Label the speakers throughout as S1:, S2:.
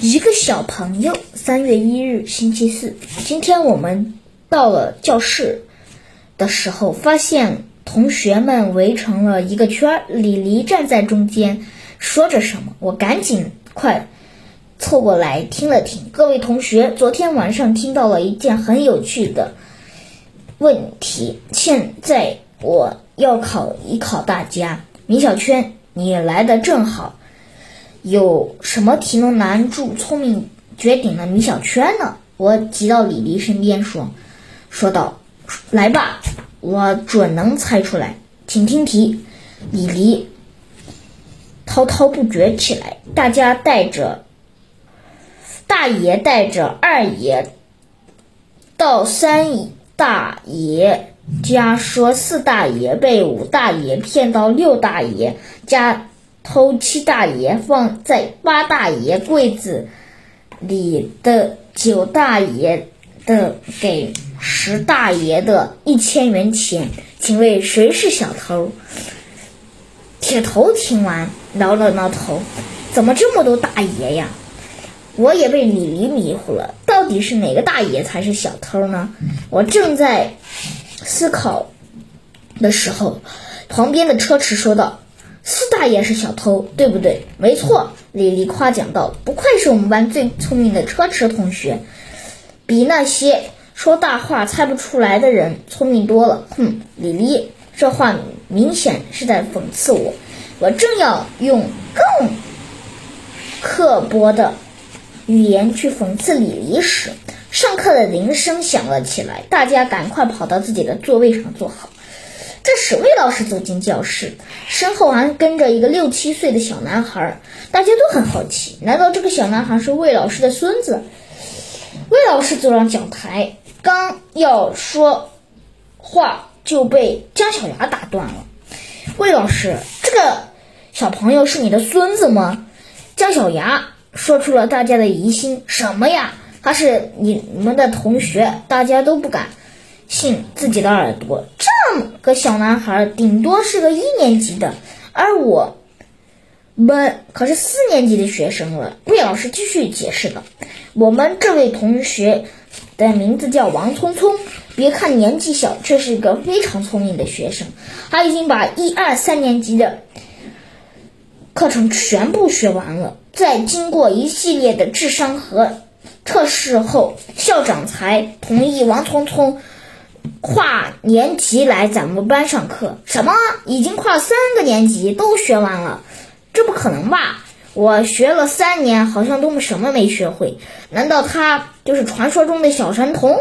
S1: 一个小朋友，三月一日，星期四。今天我们到了教室的时候，发现同学们围成了一个圈儿，李黎站在中间，说着什么。我赶紧快凑过来听了听。各位同学，昨天晚上听到了一件很有趣的问题，现在我要考一考大家。米小圈，你来的正好。有什么题能难住聪明绝顶的米小圈呢？我挤到李黎身边说：“说道，来吧，我准能猜出来。请听题。”李黎滔滔不绝起来。大家带着大爷带着二爷到三大爷家，说四大爷被五大爷骗到六大爷家。偷七大爷放在八大爷柜子里的九大爷的给十大爷的一千元钱，请问谁是小偷？铁头听完挠了挠头，怎么这么多大爷呀？我也被李黎迷糊了，到底是哪个大爷才是小偷呢？我正在思考的时候，旁边的车迟说道。四大爷是小偷，对不对？没错，李黎夸奖道：“不愧是我们班最聪明的车迟同学，比那些说大话猜不出来的人聪明多了。”哼，李黎这话明显是在讽刺我。我正要用更刻薄的语言去讽刺李黎时，上课的铃声响了起来，大家赶快跑到自己的座位上坐好。这时，魏老师走进教室，身后还跟着一个六七岁的小男孩。大家都很好奇，难道这个小男孩是魏老师的孙子？魏老师走上讲台，刚要说话，就被姜小牙打断了。魏老师，这个小朋友是你的孙子吗？姜小牙说出了大家的疑心。什么呀？他是你们的同学，大家都不敢信自己的耳朵。这么个小男孩顶多是个一年级的，而我们可是四年级的学生了。魏老师继续解释道：“我们这位同学的名字叫王聪聪，别看年纪小，却是一个非常聪明的学生。他已经把一二三年级的课程全部学完了。在经过一系列的智商和测试后，校长才同意王聪聪。”跨年级来咱们班上课？什么？已经跨三个年级都学完了？这不可能吧！我学了三年，好像都什么没学会。难道他就是传说中的小神童？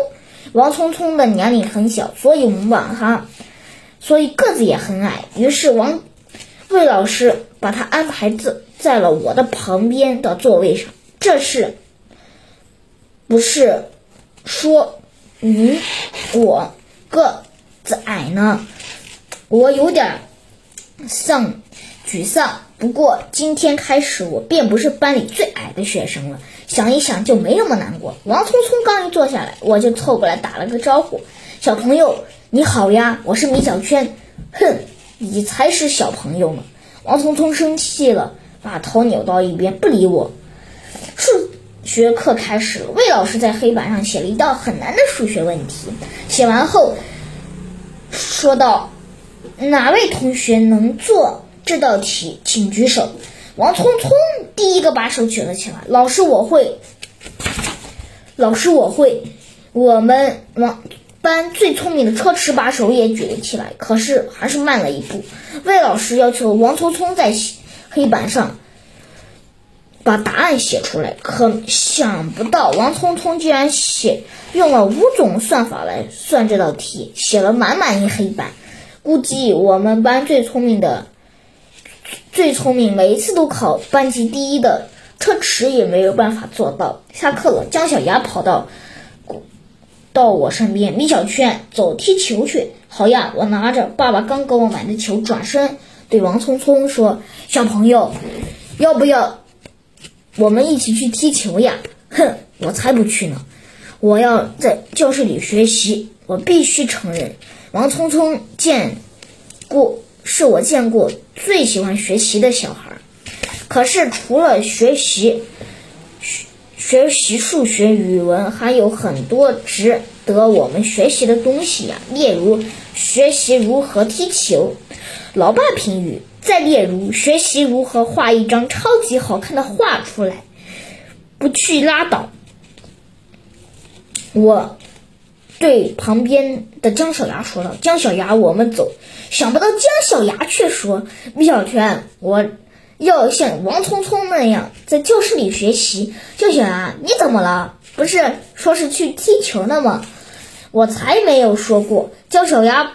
S1: 王聪聪的年龄很小，所以我们把他，所以个子也很矮。于是王魏老师把他安排在在了我的旁边的座位上。这是不是说你我？个子矮呢，我有点丧沮丧。不过今天开始，我便不是班里最矮的学生了。想一想就没那么难过。王聪聪刚一坐下来，我就凑过来打了个招呼：“小朋友，你好呀，我是米小圈。”哼，你才是小朋友呢！王聪聪生气了，把头扭到一边，不理我。学课开始，魏老师在黑板上写了一道很难的数学问题。写完后，说道：“哪位同学能做这道题，请举手。”王聪聪第一个把手举了起来。老师，我会。老师，我会。我们王班最聪明的车迟把手也举了起来，可是还是慢了一步。魏老师要求王聪聪在黑板上。把答案写出来，可想不到王聪聪竟然写用了五种算法来算这道题，写了满满一黑板。估计我们班最聪明的、最聪明，每一次都考班级第一的车迟也没有办法做到。下课了，姜小牙跑到到我身边，米小圈，走踢球去。好呀，我拿着爸爸刚给我买的球，转身对王聪聪说：“小朋友，要不要？”我们一起去踢球呀！哼，我才不去呢！我要在教室里学习。我必须承认，王聪聪见过是我见过最喜欢学习的小孩。可是除了学习，学习数学、语文还有很多值得我们学习的东西呀，例如学习如何踢球。老爸评语。再例如，学习如何画一张超级好看的画出来。不去拉倒。我对旁边的姜小牙说道：“姜小牙，我们走。”想不到姜小牙却说：“米小圈，我要像王聪聪那样在教室里学习。”姜小牙，你怎么了？不是说是去踢球的吗？我才没有说过。姜小牙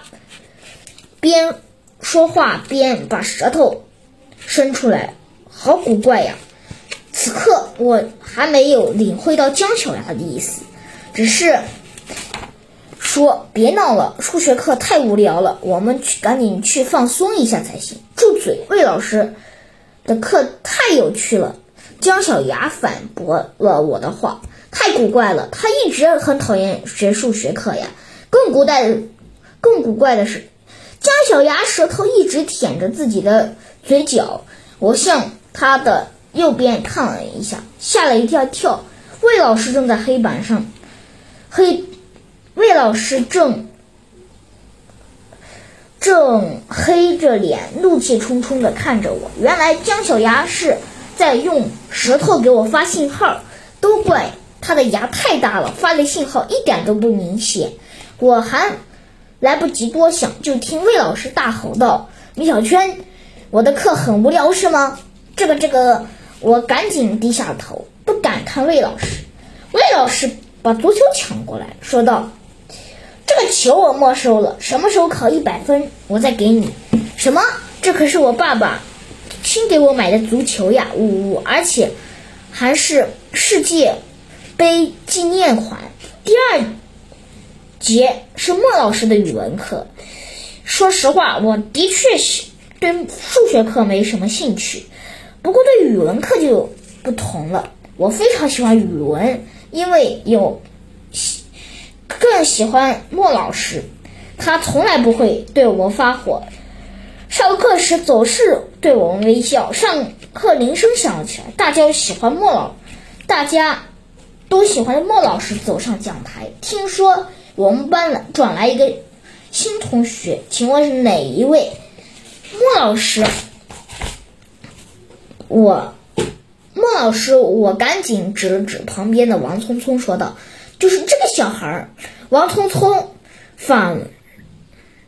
S1: 边。说话边把舌头伸出来，好古怪呀！此刻我还没有领会到姜小牙的意思，只是说别闹了，数学课太无聊了，我们去赶紧去放松一下才行。住嘴！魏老师的课太有趣了。姜小牙反驳了我的话，太古怪了，他一直很讨厌学数学课呀。更古代，更古怪的是。姜小牙舌头一直舔着自己的嘴角，我向他的右边看了一下，吓了一跳。跳，魏老师正在黑板上，黑，魏老师正正黑着脸，怒气冲冲的看着我。原来姜小牙是在用舌头给我发信号，都怪他的牙太大了，发的信号一点都不明显。我还。来不及多想，就听魏老师大吼道：“米小圈，我的课很无聊是吗？”这个这个，我赶紧低下头，不敢看魏老师。魏老师把足球抢过来说道：“这个球我没收了，什么时候考一百分，我再给你。”什么？这可是我爸爸新给我买的足球呀！呜呜，而且还是世界杯纪念款。第二。节是莫老师的语文课。说实话，我的确是对数学课没什么兴趣，不过对语文课就不同了。我非常喜欢语文，因为有更喜欢莫老师，他从来不会对我们发火，上课时总是对我们微笑。上课铃声响了起来，大家喜欢莫老，大家都喜欢莫老师走上讲台。听说。我们班来转来一个新同学，请问是哪一位？莫老师，我莫老师，我赶紧指了指旁边的王聪聪，说道：“就是这个小孩儿。”王聪聪反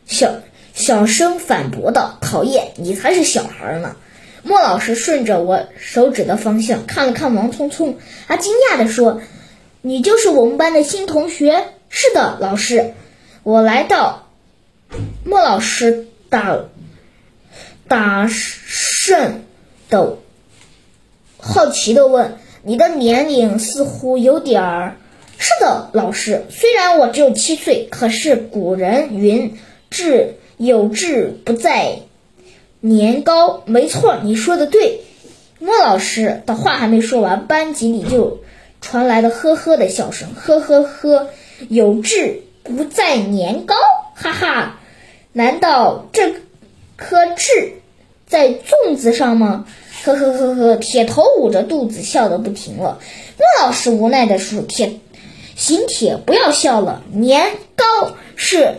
S1: 小小声反驳道：“讨厌，你才是小孩呢。”莫老师顺着我手指的方向看了看王聪聪，他惊讶地说：“你就是我们班的新同学？”是的，老师，我来到。莫老师打打胜的好奇的问：“你的年龄似乎有点儿。”是的，老师，虽然我只有七岁，可是古人云：“志有志不在年高。”没错，你说的对。莫老师的话还没说完，班级里就传来了呵呵的笑声，呵呵呵。有志不在年高，哈哈！难道这颗痣在粽子上吗？呵呵呵呵！铁头捂着肚子笑得不停了。莫老师无奈地说：“铁，行铁，不要笑了。年高是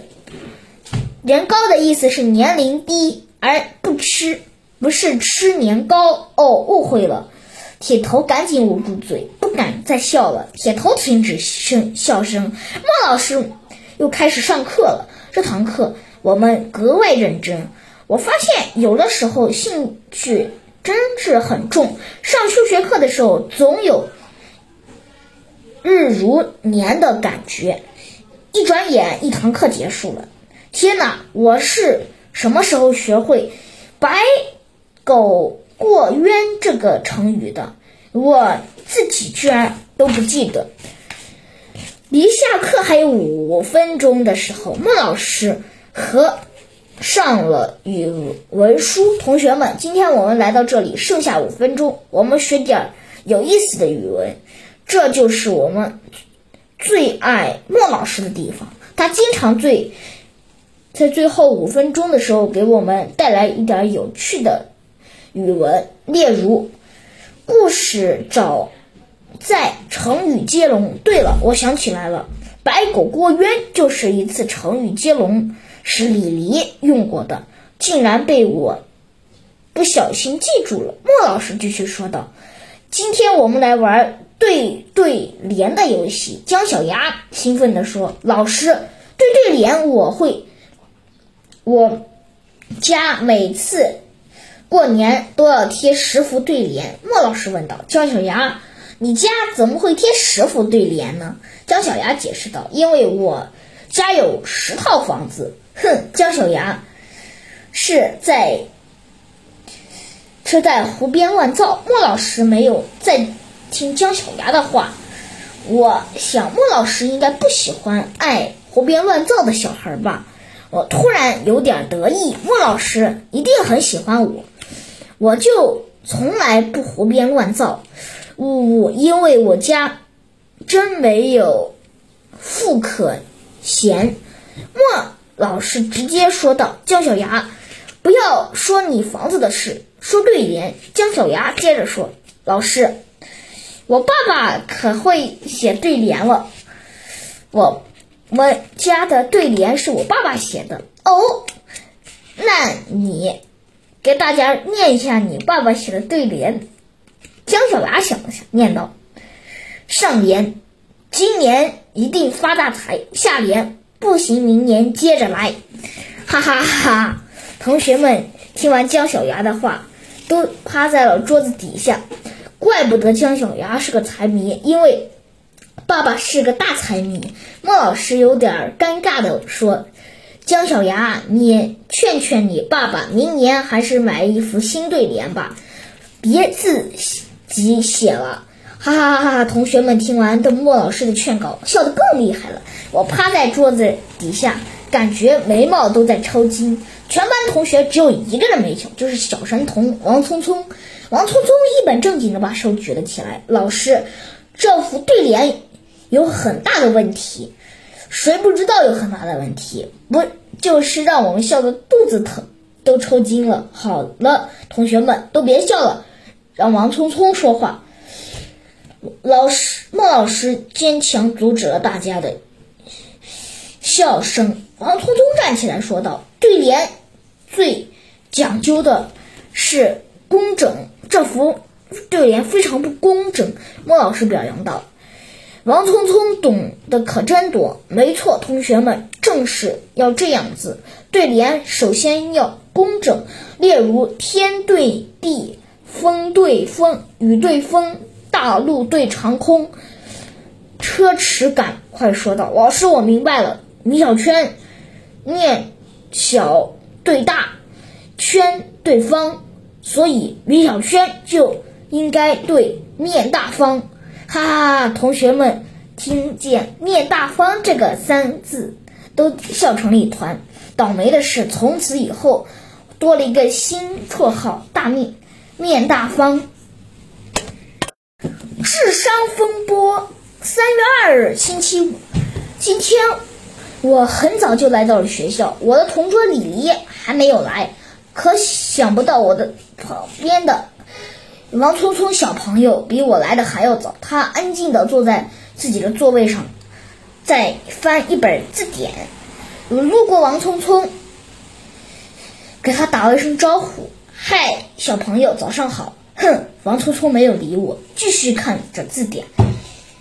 S1: 年高的意思是年龄低，而不吃，不是吃年糕。哦，误会了。”铁头赶紧捂住嘴，敢再笑了。铁头停止声笑声。莫老师又开始上课了。这堂课我们格外认真。我发现有的时候兴趣真是很重。上数学课的时候，总有日如年的感觉。一转眼，一堂课结束了。天哪！我是什么时候学会“白狗”？过冤这个成语的，我自己居然都不记得。离下课还有五分钟的时候，孟老师合上了语文书。同学们，今天我们来到这里，剩下五分钟，我们学点有意思的语文。这就是我们最爱孟老师的地方，他经常最在最后五分钟的时候给我们带来一点有趣的。语文，例如，故事找在成语接龙。对了，我想起来了，白狗过渊就是一次成语接龙，是李黎用过的，竟然被我不小心记住了。莫老师继续说道：“今天我们来玩对对联的游戏。”姜小牙兴奋地说：“老师，对对联我会，我家每次。”过年都要贴十幅对联，莫老师问道：“姜小牙，你家怎么会贴十幅对联呢？”姜小牙解释道：“因为我家有十套房子。”哼，姜小牙是在是在胡编乱造。莫老师没有再听姜小牙的话，我想莫老师应该不喜欢爱胡编乱造的小孩吧。我突然有点得意，莫老师一定很喜欢我。我就从来不胡编乱造，呜呜，因为我家真没有富可嫌。莫老师直接说道：“姜小牙，不要说你房子的事，说对联。”姜小牙接着说：“老师，我爸爸可会写对联了。我我家的对联是我爸爸写的哦。那你？”给大家念一下你爸爸写的对联。姜小牙想了想，念道：“上联，今年一定发大财；下联，不行，明年接着来。”哈哈哈！同学们听完姜小牙的话，都趴在了桌子底下。怪不得姜小牙是个财迷，因为爸爸是个大财迷。莫老师有点尴尬的说。姜小牙，你劝劝你爸爸，明年还是买一副新对联吧，别自己写了。哈哈哈哈！同学们听完邓莫老师的劝告，笑得更厉害了。我趴在桌子底下，感觉眉毛都在抽筋。全班同学只有一个人没笑，就是小神童王聪聪。王聪聪一本正经地把手举了起来：“老师，这副对联有很大的问题。”谁不知道有很大的问题？不就是让我们笑得肚子疼，都抽筋了？好了，同学们都别笑了，让王聪聪说话。老师莫老师坚强阻止了大家的笑声。王聪聪站起来说道：“对联最讲究的是工整，这幅对联非常不工整。”莫老师表扬道。王聪聪懂得可真多，没错，同学们正是要这样子。对联首先要工整，例如天对地，风对风，雨对风，大陆对长空，车迟赶快说道：“老师，我明白了。”米小圈念小对大，圈对方，所以米小圈就应该对面大方。哈哈哈！同学们听见“面大方”这个三字，都笑成了一团。倒霉的是，从此以后多了一个新绰号“大面”。面大方。智商风波。三月二日，星期五。今天我很早就来到了学校，我的同桌李黎还没有来。可想不到，我的旁边的。王聪聪小朋友比我来的还要早，他安静的坐在自己的座位上，在翻一本字典。我路过王聪聪，给他打了一声招呼：“嗨，小朋友，早上好。”哼，王聪聪没有理我，继续看着字典。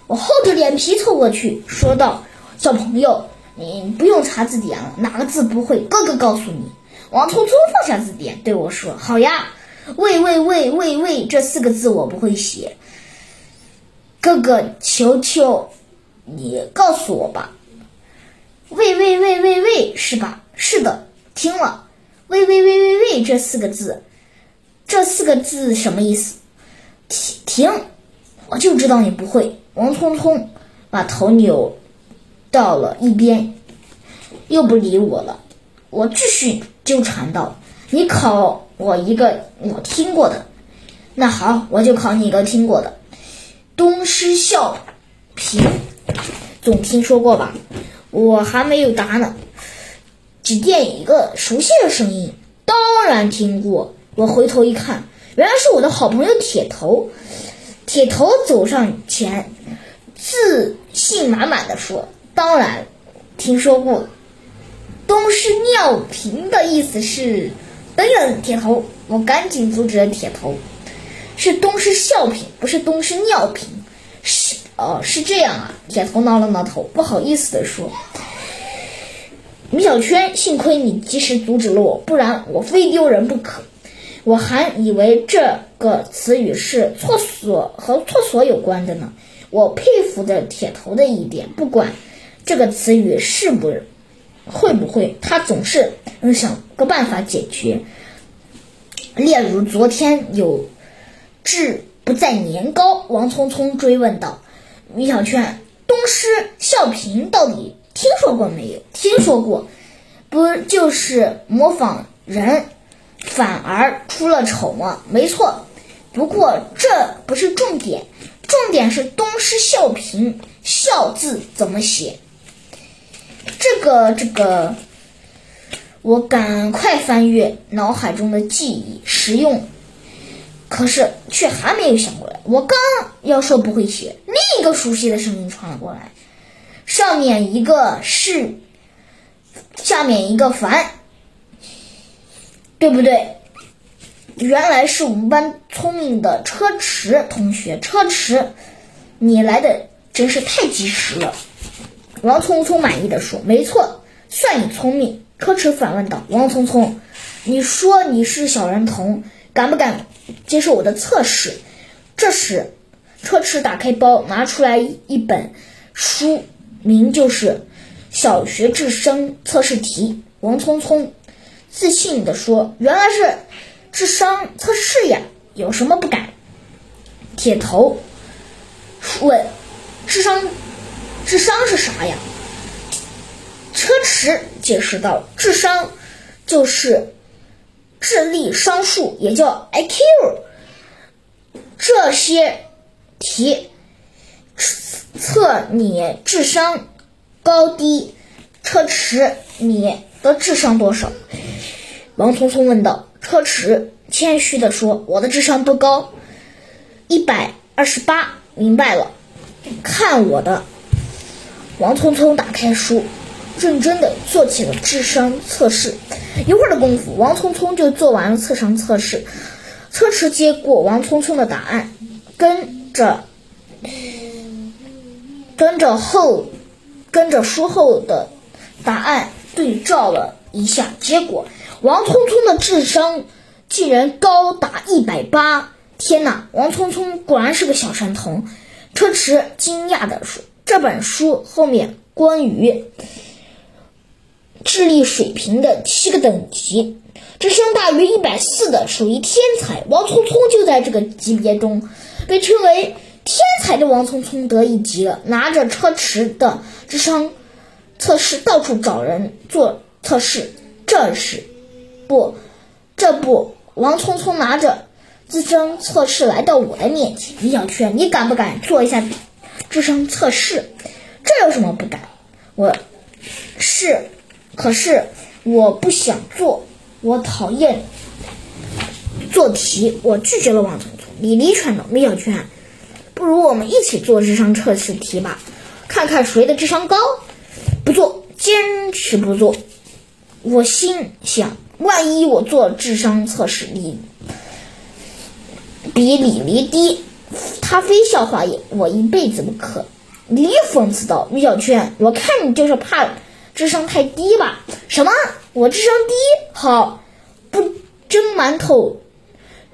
S1: 我厚着脸皮凑过去，说道：“小朋友，你不用查字典了，哪个字不会，哥哥告诉你。”王聪聪放下字典，对我说：“好呀。”喂喂喂喂喂，这四个字我不会写。哥哥，求求你告诉我吧。喂喂喂喂喂，是吧？是的，听了。喂喂喂喂喂，这四个字，这四个字什么意思？停停，我就知道你不会。王聪聪把头扭到了一边，又不理我了。我继续纠缠道：“你考。”我一个我听过的，那好，我就考你一个听过的。东施效颦，总听说过吧？我还没有答呢。只见一个熟悉的声音，当然听过。我回头一看，原来是我的好朋友铁头。铁头走上前，自信满满的说：“当然，听说过。东施尿瓶的意思是……等等，铁头，我赶紧阻止了铁头，是东施效颦，不是东施尿瓶。是哦，是这样啊。”铁头挠了挠头，不好意思的说。米小圈，幸亏你及时阻止了我，不然我非丢人不可。我还以为这个词语是厕所和厕所有关的呢。我佩服的铁头的一点，不管这个词语是不会不会，他总是能想个办法解决。例如昨天有志不在年高，王聪聪追问道：“米小圈，东施效颦到底？”听说过没有？听说过，不就是模仿人，反而出了丑吗？没错，不过这不是重点，重点是东施效颦，效字怎么写？这个这个，我赶快翻阅脑海中的记忆，实用，可是却还没有想过来。我刚要说不会写，另一个熟悉的声音传了过来。上面一个是，下面一个凡，对不对？原来是我们班聪明的车迟同学，车迟，你来的真是太及时了。王聪聪满意的说：“没错，算你聪明。”车迟反问道：“王聪聪，你说你是小人童，敢不敢接受我的测试？”这时，车迟打开包，拿出来一本书。名就是小学智商测试题。王聪聪自信地说：“原来是智商测试呀，有什么不敢？”铁头问：“智商，智商是啥呀？”车迟解释道：“智商就是智力商数，也叫 IQ。这些题。”测你智商高低，车迟，你的智商多少？王聪聪问道。车迟谦虚地说：“我的智商不高，一百二十八。”明白了，看我的。王聪聪打开书，认真的做起了智商测试。一会儿的功夫，王聪聪就做完了智商测试。车迟接过王聪聪的答案，跟着。跟着后，跟着书后的答案对照了一下，结果王聪聪的智商竟然高达一百八！天哪，王聪聪果然是个小神童！车迟惊讶地说：“这本书后面关于智力水平的七个等级，智商大于一百四的属于天才。王聪聪就在这个级别中，被称为。”天才的王聪聪得意极了，拿着车迟的智商测试到处找人做测试。这时，不，这不，王聪聪拿着智商测试来到我的面前。李小圈，你敢不敢做一下智商测试？这有什么不敢？我是，可是我不想做，我讨厌做题，我拒绝了王聪聪。李黎劝道：“李小圈。”不如我们一起做智商测试题吧，看看谁的智商高。不做，坚持不做。我心想，万一我做智商测试里比李黎低，他非笑话我一辈子不可。李讽刺道：“米小圈，我看你就是怕智商太低吧？什么？我智商低？好，不蒸馒头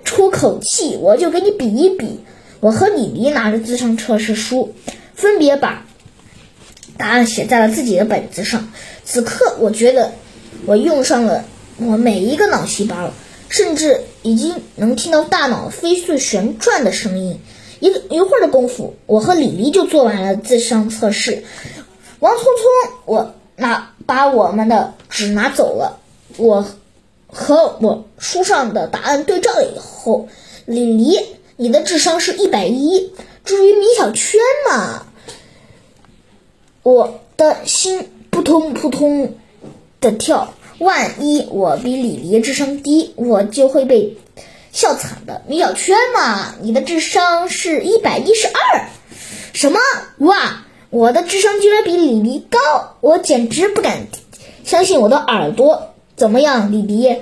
S1: 出口气，我就跟你比一比。”我和李黎拿着智商测试书，分别把答案写在了自己的本子上。此刻，我觉得我用上了我每一个脑细胞，甚至已经能听到大脑飞速旋转的声音。一一会儿的功夫，我和李黎就做完了智商测试。王聪聪，我拿把我们的纸拿走了。我和我书上的答案对照了以后，李黎。你的智商是一百一，至于米小圈嘛，我的心扑通扑通的跳。万一我比李黎智商低，我就会被笑惨的。米小圈嘛，你的智商是一百一十二。什么？哇，我的智商居然比李黎高，我简直不敢相信我的耳朵。怎么样，李黎？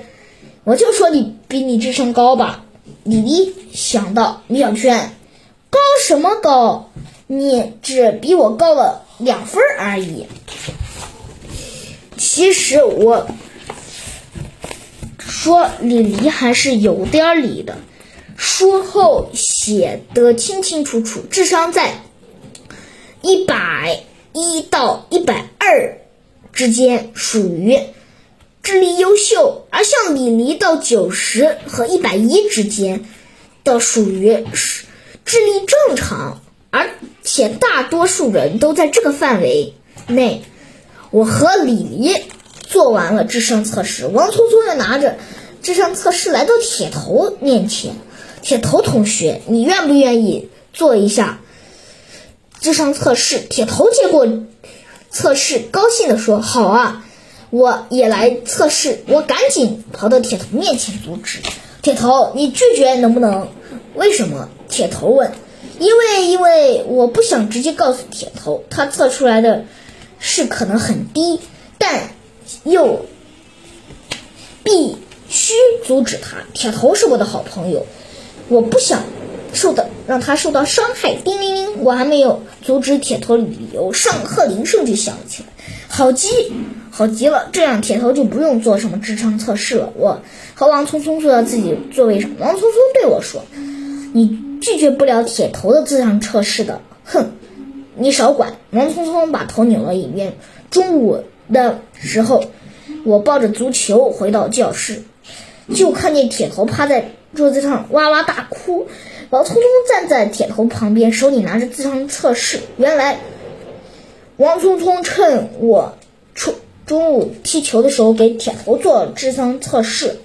S1: 我就说你比你智商高吧。李黎想到米小圈，高什么高？你只比我高了两分而已。其实我说李黎还是有点理的，书后写得清清楚楚，智商在一百一到一百二之间属于智力优秀，而像李黎到九十和一百一之间的属于智力正常，而且大多数人都在这个范围内。我和李黎做完了智商测试，王聪聪又拿着智商测试来到铁头面前。铁头同学，你愿不愿意做一下智商测试？铁头接过测试，高兴地说：“好啊，我也来测试。”我赶紧跑到铁头面前阻止。铁头，你拒绝能不能？为什么？铁头问。因为，因为我不想直接告诉铁头，他测出来的。是可能很低，但又必须阻止他。铁头是我的好朋友，我不想受到让他受到伤害。叮铃铃，我还没有阻止铁头的理由，上课铃声就响了起来。好极，好极了，这样铁头就不用做什么智商测试了。我和王聪聪坐到自己座位上，王聪聪对我说：“你拒绝不了铁头的智商测试的。”哼。你少管！王聪聪把头扭了一边。中午的时候，我抱着足球回到教室，就看见铁头趴在桌子上哇哇大哭。王聪聪站在铁头旁边，手里拿着智商测试。原来，王聪聪趁我出中午踢球的时候给铁头做智商测试。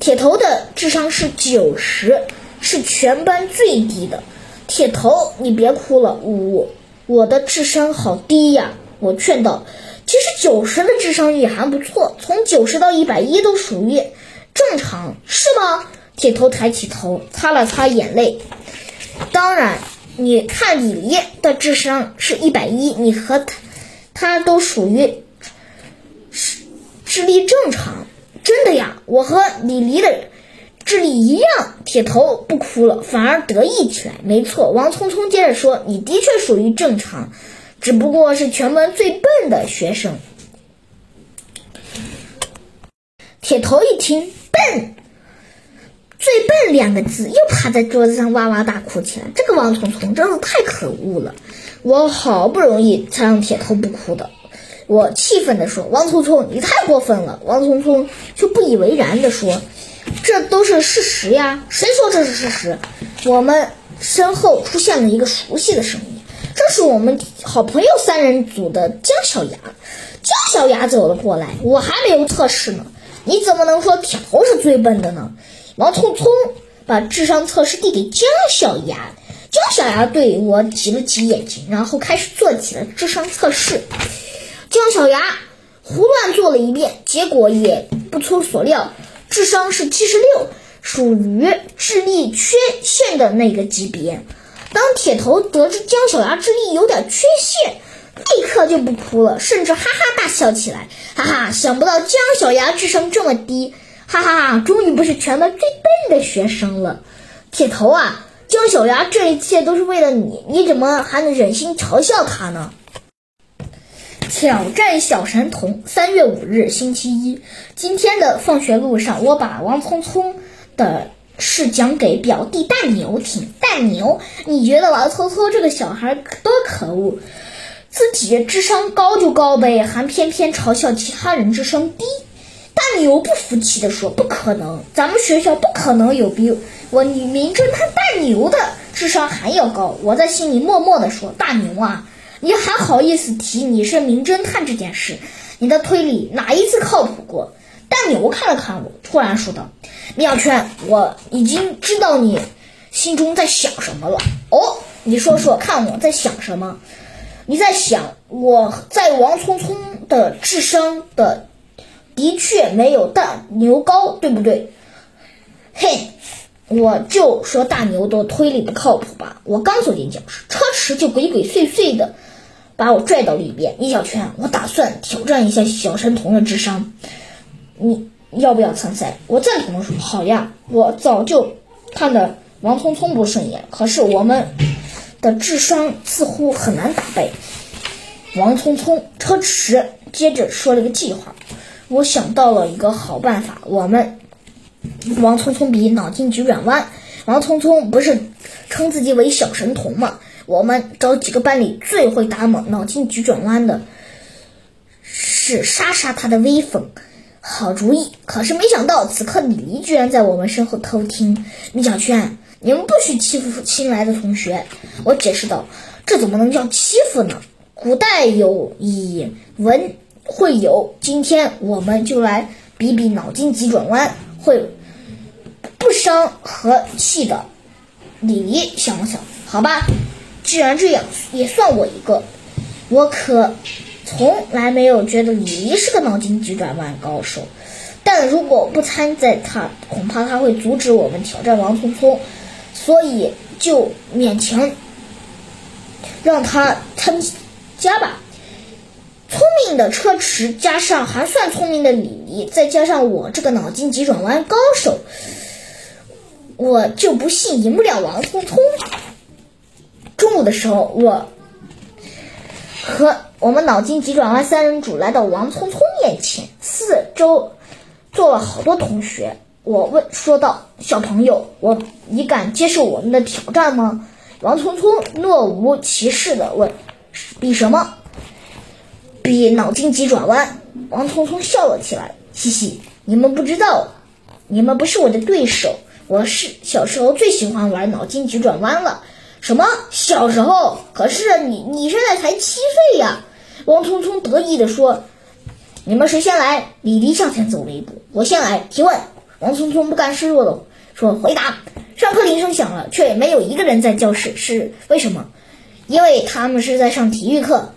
S1: 铁头的智商是九十，是全班最低的。铁头，你别哭了，呜。我的智商好低呀！我劝道：“其实九十的智商也还不错，从九十到一百一都属于正常，是吗？”铁头抬起头，擦了擦眼泪。当然，你看李黎的智商是一百一，你和他他都属于智智力正常。真的呀，我和李黎的。智力一样，铁头不哭了，反而得意起来。没错，王聪聪接着说：“你的确属于正常，只不过是全班最笨的学生。”铁头一听“笨”，“最笨”两个字，又趴在桌子上哇哇大哭起来。这个王聪聪真是太可恶了！我好不容易才让铁头不哭的，我气愤地说：“王聪聪，你太过分了！”王聪聪却不以为然地说。这都是事实呀！谁说这是事实？我们身后出现了一个熟悉的声音，这是我们好朋友三人组的姜小牙。姜小牙走了过来，我还没有测试呢，你怎么能说铁头是最笨的呢？王聪聪把智商测试递给姜小牙，姜小牙对我挤了挤眼睛，然后开始做起了智商测试。姜小牙胡乱做了一遍，结果也不出所料。智商是七十六，属于智力缺陷的那个级别。当铁头得知姜小牙智力有点缺陷，立刻就不哭了，甚至哈哈大笑起来。哈哈，想不到姜小牙智商这么低，哈哈哈，终于不是全班最笨的学生了。铁头啊，姜小牙这一切都是为了你，你怎么还能忍心嘲笑他呢？挑战小神童，三月五日，星期一。今天的放学路上，我把王聪聪的是讲给表弟大牛听。大牛，你觉得王聪聪这个小孩多可恶？自己智商高就高呗，还偏偏嘲笑其他人智商低。大牛不服气地说：“不可能，咱们学校不可能有比我名侦探大牛的智商还要高。”我在心里默默地说：“大牛啊！”你还好意思提你是名侦探这件事？你的推理哪一次靠谱过？大牛看了看我，突然说道：“米小圈，我已经知道你心中在想什么了。哦，你说说看，我在想什么？你在想我在王聪聪的智商的的确没有大牛高，对不对？嘿，我就说大牛的推理不靠谱吧。我刚走进教室，车迟就鬼鬼祟祟的把我拽到了一边。米小圈，我打算挑战一下小神童的智商，你要不要参赛？我赞同的说，好呀。我早就看的王聪聪不顺眼，可是我们的智商似乎很难打败王聪聪。车迟接着说了个计划，我想到了一个好办法，我们。王聪聪比脑筋急转弯。王聪聪不是称自己为小神童吗？我们找几个班里最会打脑脑筋急转弯的，是杀杀他的威风。好主意！可是没想到，此刻李黎居然在我们身后偷听。米小圈，你们不许欺负新来的同学！我解释道：“这怎么能叫欺负呢？古代有以文会友，今天我们就来比比脑筋急转弯。”会不伤和气的。李黎想了想，好吧，既然这样，也算我一个。我可从来没有觉得李黎是个脑筋急转弯高手，但如果不参赛，他恐怕他会阻止我们挑战王聪聪，所以就勉强让他参加吧。聪明的车迟，加上还算聪明的李黎，再加上我这个脑筋急转弯高手，我就不信赢不了王聪聪。中午的时候，我和我们脑筋急转弯三人组来到王聪聪面前，四周坐了好多同学。我问说道：“小朋友，我你敢接受我们的挑战吗？”王聪聪若无其事的问：“比什么？”比脑筋急转弯，王聪聪笑了起来，嘻嘻，你们不知道，你们不是我的对手，我是小时候最喜欢玩脑筋急转弯了。什么小时候？可是你你现在才七岁呀！王聪聪得意地说。你们谁先来？李黎向前走了一步，我先来提问。王聪聪不甘示弱的说：“回答。”上课铃声响了，却没有一个人在教室，是为什么？因为他们是在上体育课。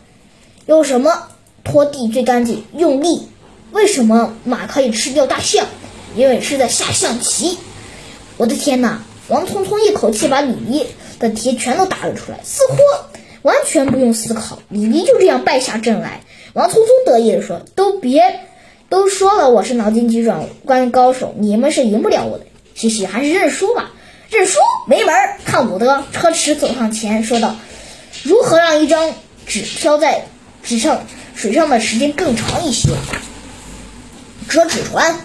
S1: 有什么？拖地最干净，用力。为什么马可以吃掉大象？因为是在下象棋。我的天哪！王聪聪一口气把李黎的题全都答了出来，似乎完全不用思考。李黎就这样败下阵来。王聪聪得意地说：“都别，都说了我是脑筋急转弯高手，你们是赢不了我的。嘻嘻，还是认输吧。认输没门，看我的！”车迟走上前说道：“如何让一张纸飘在纸上？”水上的时间更长一些。折纸船，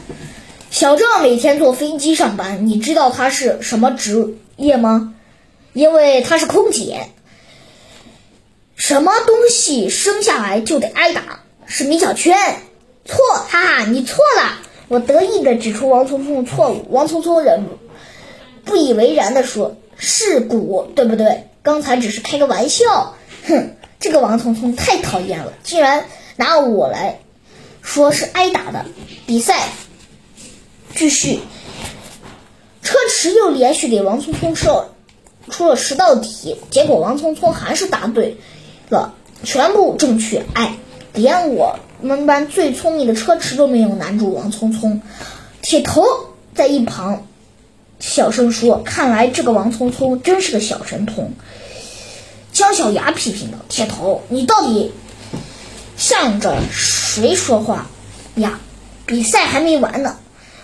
S1: 小赵每天坐飞机上班，你知道他是什么职业吗？因为他是空姐。什么东西生下来就得挨打？是米小圈。错，哈哈，你错了。我得意的指出王聪聪的错误。王聪聪忍不以为然的说：“是鼓，对不对？刚才只是开个玩笑。”哼。这个王聪聪太讨厌了，竟然拿我来说是挨打的。比赛继续，车迟又连续给王聪聪出出了十道题，结果王聪聪还是答对了，全部正确。哎，连我们班最聪明的车迟都没有难住王聪聪。铁头在一旁小声说：“看来这个王聪聪真是个小神童。”姜小牙批评道：“铁头，你到底向着谁说话呀？比赛还没完呢，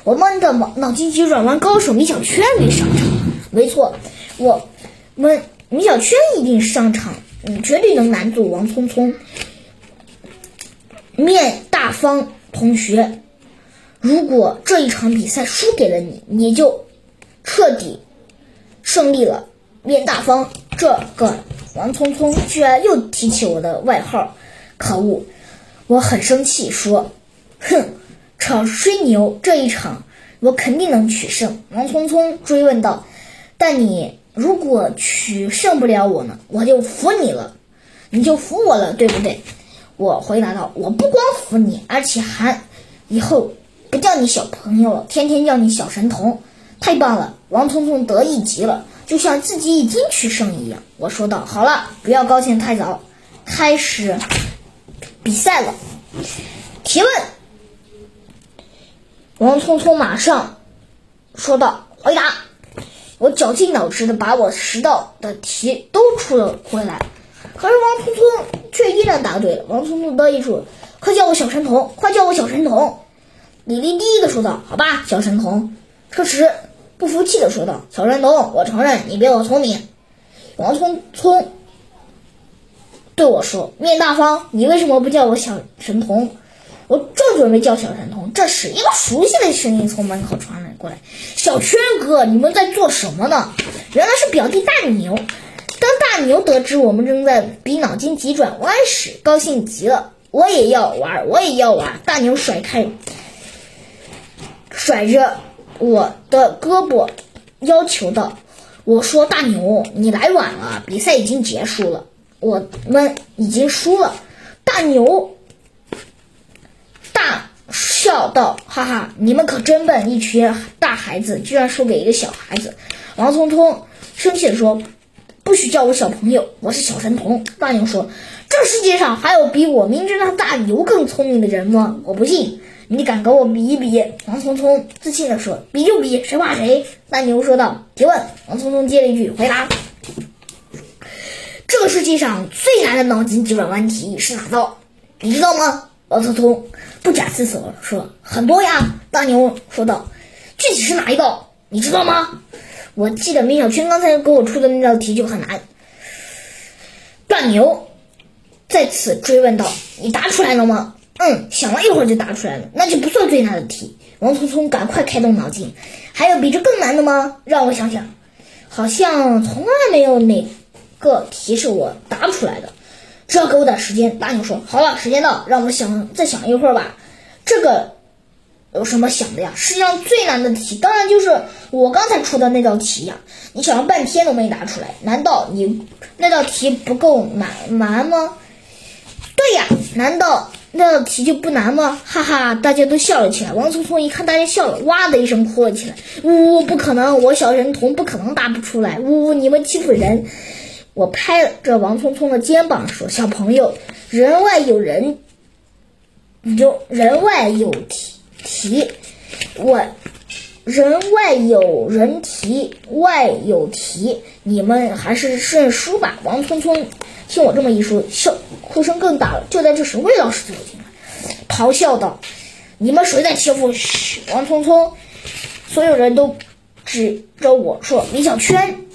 S1: 我们的脑脑筋急转弯高手米小圈没上场。没错，我们米小圈一定上场，你绝对能难住王聪聪。面大方同学，如果这一场比赛输给了你，你就彻底胜利了。面大方，这个。”王聪聪居然又提起我的外号，可恶！我很生气，说：“哼，场吹牛，这一场我肯定能取胜。”王聪聪追问道：“但你如果取胜不了我呢？我就服你了，你就服我了，对不对？”我回答道：“我不光服你，而且还以后不叫你小朋友了，天天叫你小神童，太棒了！”王聪聪得意极了。就像自己已经取胜一样，我说道：“好了，不要高兴太早，开始比赛了。”提问，王聪聪马上说道：“回答。”我绞尽脑汁的把我识到的题都出了回来，可是王聪聪却依然答对了。王聪聪得意说：“快叫我小神童，快叫我小神童！”李丽第一个说道：“好吧，小神童。”这时不服气的说道：“小神童，我承认你比我聪明。”王聪聪对我说：“面大方，你为什么不叫我小神童？”我正准备叫小神童，这时一个熟悉的声音从门口传了过来：“小圈哥，你们在做什么呢？”原来是表弟大牛。当大牛得知我们正在比脑筋急转弯时，高兴极了。我也要玩，我也要玩。大牛甩开，甩着我的胳膊，要求道：“我说大牛，你来晚了，比赛已经结束了，我们已经输了。”大牛。大笑道：“哈哈，你们可真笨！一群大孩子居然输给一个小孩子。”王聪聪生气地说：“不许叫我小朋友，我是小神童。”大牛说：“这世界上还有比我明知道大牛更聪明的人吗？我不信，你敢跟我比一比？”王聪聪自信地说：“比就比，谁怕谁？”大牛说道：“提问。”王聪聪接了一句：“回答。”这个世界上最难的脑筋急转弯题是哪道？你知道吗？王聪聪不假思索说：“很多呀。”大牛说道：“具体是哪一道？你知道吗？”我记得米小圈刚才给我出的那道题就很难。大牛再次追问道：“你答出来了吗？”“嗯，想了一会儿就答出来了。”“那就不算最难的题。”王聪聪赶快开动脑筋：“还有比这更难的吗？”“让我想想，好像从来没有哪个题是我答不出来的。”只要给我点时间，大牛说：“好了，时间到，让我们想再想一会儿吧。这个有什么想的呀？世界上最难的题，当然就是我刚才出的那道题呀！你想了半天都没答出来，难道你那道题不够难难吗？对呀，难道那道题就不难吗？哈哈，大家都笑了起来。王聪聪一看大家笑了，哇的一声哭了起来。呜，不可能，我小神童不可能答不出来。呜呜，你们欺负人！我拍着王聪聪的肩膀说：“小朋友，人外有人，有人外有题题，我人外有人题，外有题，你们还是认输吧。”王聪聪听我这么一说，笑哭声更大了。就在这时，魏老师走进来，咆哮道：“你们谁在欺负王聪聪？”所有人都指着我说：“李小圈。”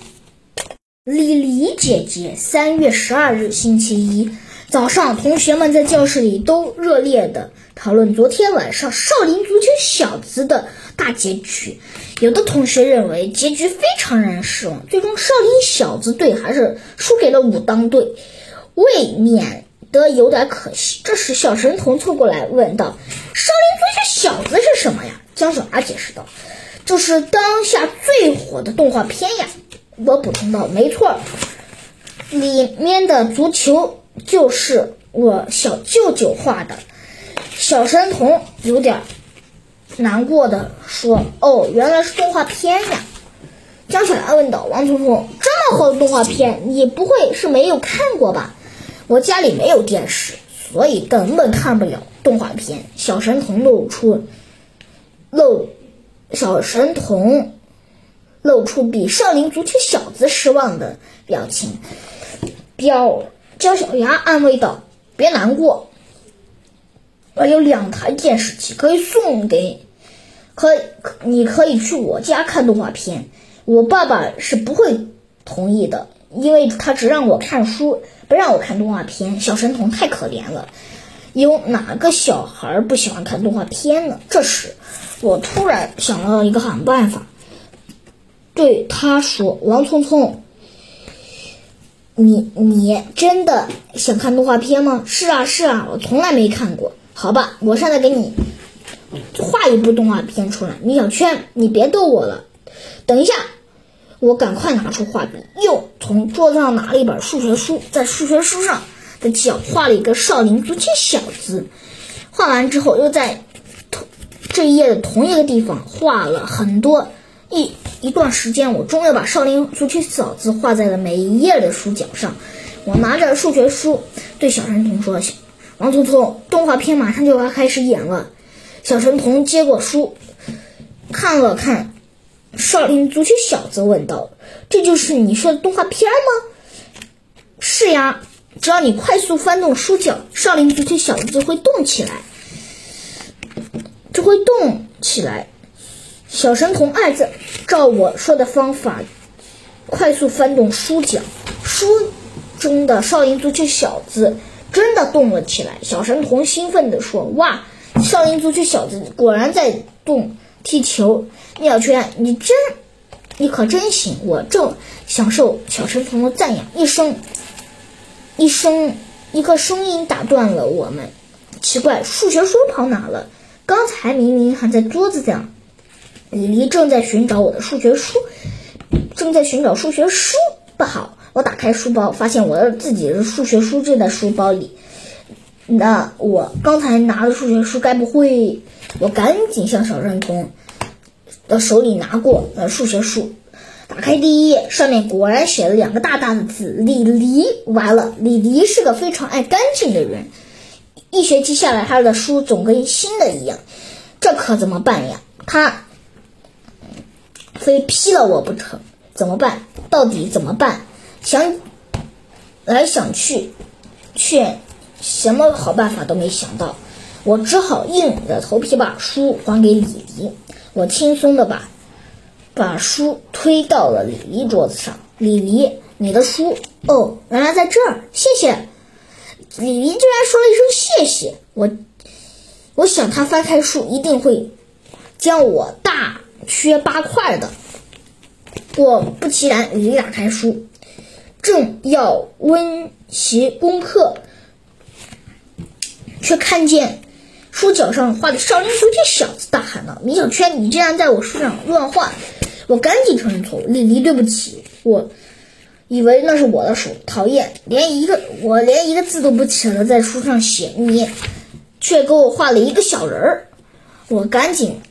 S1: 李黎姐姐，三月十二日星期一早上，同学们在教室里都热烈的讨论昨天晚上少林足球小子的大结局。有的同学认为结局非常让人失望，最终少林小子队还是输给了武当队，未免得有点可惜。这时，小神童凑过来问道：“少林足球小子是什么呀？”姜小牙解释道：“就是当下最火的动画片呀。”我补充道：“没错，里面的足球就是我小舅舅画的。”小神童有点难过的说：“哦，原来是动画片呀。”江小牙问道：“王聪聪，这么好的动画片，你不会是没有看过吧？”我家里没有电视，所以根本看不了动画片。小神童露出露，小神童。露出比少林足球小子失望的表情，表姜小牙安慰道：“别难过，我有两台电视机可以送给，可你可以去我家看动画片。我爸爸是不会同意的，因为他只让我看书，不让我看动画片。小神童太可怜了，有哪个小孩不喜欢看动画片呢？”这时，我突然想到一个好办法。对他说：“王聪聪，你你真的想看动画片吗？”“是啊，是啊，我从来没看过。”“好吧，我现在给你画一部动画片出来。”“米小圈，你别逗我了。”“等一下，我赶快拿出画笔，又从桌子上拿了一本数学书，在数学书上的角画了一个少林足球小子。画完之后，又在同这一页的同一个地方画了很多。”一一段时间，我终于把少林足球小子画在了每一页的书角上。我拿着数学书对小神童说：“王聪聪，动画片马上就要开始演了。”小神童接过书，看了看，少林足球小子问道：“这就是你说的动画片吗？”“是呀，只要你快速翻动书角，少林足球小子会动起来，就会动起来。”小神童按照我说的方法快速翻动书角，书中的少林足球小子真的动了起来。小神童兴奋地说：“哇，少林足球小子果然在动踢球！”妙圈，你真，你可真行！我正享受小神童的赞扬，一声，一声，一个声音打断了我们。奇怪，数学书跑哪了？刚才明明还在桌子上。李黎正在寻找我的数学书，正在寻找数学书。不好，我打开书包，发现我的自己的数学书就在书包里。那我刚才拿的数学书该不会……我赶紧向小神童。的手里拿过呃数学书，打开第一页，上面果然写了两个大大的字“李黎”。完了，李黎是个非常爱干净的人，一学期下来，他的书总跟新的一样，这可怎么办呀？他非劈了我不成，怎么办？到底怎么办？想来想去，却什么好办法都没想到，我只好硬着头皮把书还给李黎。我轻松的把把书推到了李黎桌子上。李黎，你的书哦，原来在这儿，谢谢。李黎居然说了一声谢谢。我我想他翻开书一定会将我大削八块的。果不其然，李黎打开书，正要温习功课，却看见。书角上画的少林足球小子大喊道：“米小圈，你竟然在我书上乱画！”我赶紧承认错误：“李黎，对不起，我以为那是我的手，讨厌，连一个我连一个字都不舍得在书上写，你却给我画了一个小人儿。”我赶紧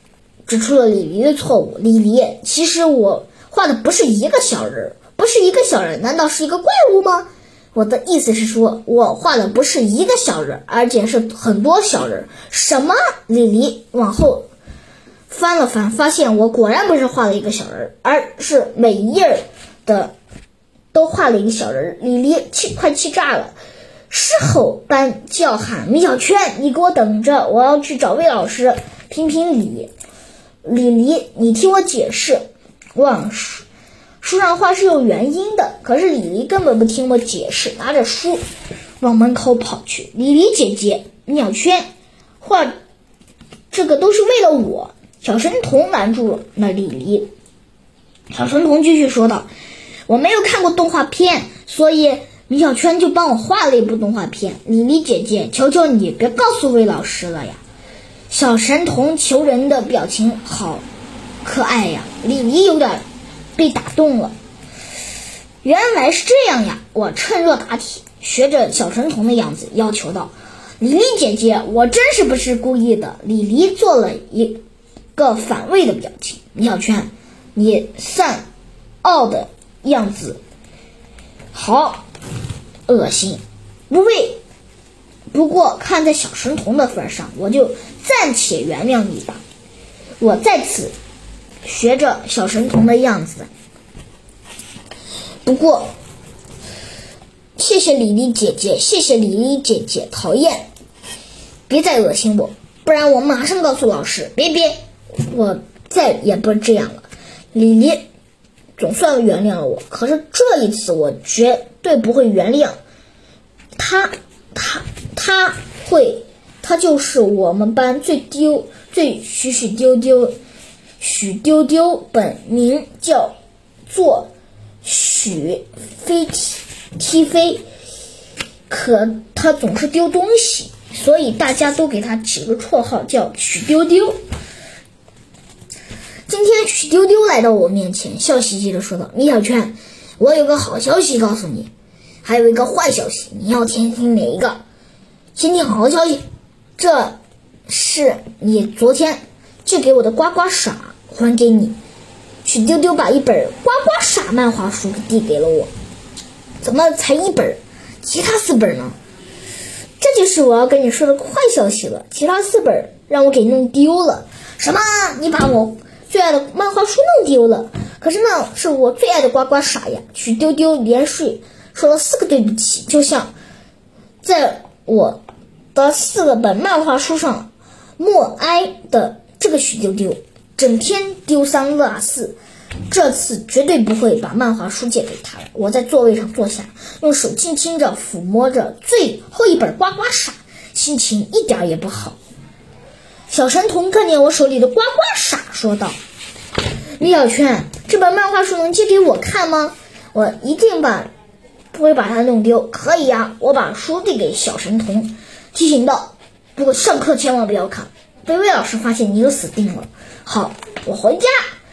S1: 指出了李黎的错误：“李黎，其实我画的不是一个小人，不是一个小人，难道是一个怪物吗？”我的意思是说，我画的不是一个小人，而且是很多小人。什么？李黎往后翻了翻，发现我果然不是画了一个小人，而是每一页的都画了一个小人。李黎气快气炸了，狮吼般叫喊：“米小圈，你给我等着！我要去找魏老师评评理。”李黎，你听我解释，往书上画是有原因的，可是李黎根本不听我解释，拿着书往门口跑去。李黎姐姐，鸟圈画这个都是为了我。小神童拦住了李黎。小神童继续说道：“我没有看过动画片，所以米小圈就帮我画了一部动画片。李黎姐姐，求求你别告诉魏老师了呀！”小神童求人的表情好可爱呀。李黎有点。被打动了，原来是这样呀！我趁热打铁，学着小神童的样子要求道：“李黎姐姐，我真是不是故意的。”李黎做了一个反胃的表情。米小圈，你散傲的样子好恶心，不为。不过看在小神童的份上，我就暂且原谅你吧。我在此。学着小神童的样子，不过，谢谢李丽姐姐，谢谢李丽姐姐，讨厌，别再恶心我，不然我马上告诉老师。别别，我再也不这样了。李丽总算原谅了我，可是这一次我绝对不会原谅他，他他会，他就是我们班最丢、最许许丢丢。许丢丢本名叫做许飞踢踢飞，可他总是丢东西，所以大家都给他起个绰号叫许丢丢。今天许丢丢来到我面前，笑嘻嘻的说道：“米小圈，我有个好消息告诉你，还有一个坏消息，你要听听哪一个？先听好消息，这是你昨天借给我的呱呱傻。”还给你，许丢丢把一本《呱呱傻》漫画书递给了我。怎么才一本？其他四本呢？这就是我要跟你说的坏消息了。其他四本让我给弄丢了。什么？你把我最爱的漫画书弄丢了。可是那是我最爱的呱呱傻呀！许丢丢连续说了四个对不起，就像在我的四个本漫画书上默哀的这个许丢丢，整天丢三落四。这次绝对不会把漫画书借给他了。我在座位上坐下，用手轻轻地抚摸着最后一本呱呱傻，心情一点也不好。小神童看见我手里的呱呱傻，说道：“李小圈，这本漫画书能借给我看吗？我一定把不会把它弄丢。”“可以呀。”我把书递给小神童，提醒道：“不过上课千万不要看，被魏老师发现你就死定了。”“好，我回家